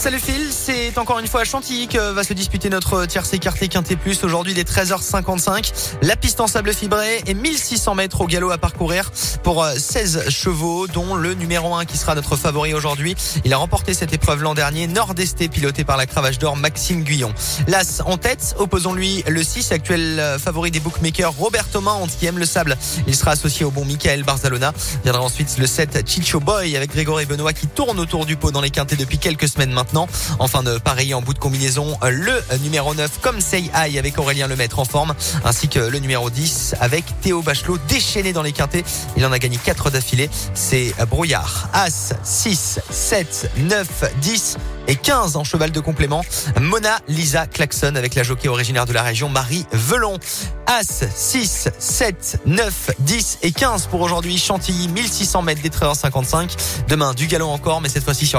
Salut Phil, c'est encore une fois à Chantilly que va se disputer notre tierce écarté Quintet Plus. Aujourd'hui, est 13h55. La piste en sable fibré et 1600 mètres au galop à parcourir pour 16 euh, chevaux, dont le numéro 1 qui sera notre favori aujourd'hui. Il a remporté cette épreuve l'an dernier, Nord-Esté, piloté par la cravache d'or Maxime Guyon. L'As en tête, opposons-lui le 6, actuel euh, favori des bookmakers, Robert Thomas, qui aime le sable. Il sera associé au bon Michael Barzalona. Viendra ensuite le 7, Chicho Boy, avec Grégory Benoît qui tourne autour du pot dans les quintés depuis quelques semaines maintenant. Enfin de pareil en bout de combinaison, le numéro 9 comme Say High avec Aurélien Lemaître en forme, ainsi que le numéro 10 avec Théo Bachelot déchaîné dans les quintés. Il en a gagné 4 d'affilée. C'est Brouillard. As, 6, 7, 9, 10 et 15 en cheval de complément. Mona Lisa Klaxon avec la jockey originaire de la région Marie Velon. As 6, 7, 9, 10 et 15 pour aujourd'hui. Chantilly 1600 mètres des 13h55. Demain du galop encore mais cette fois-ci sur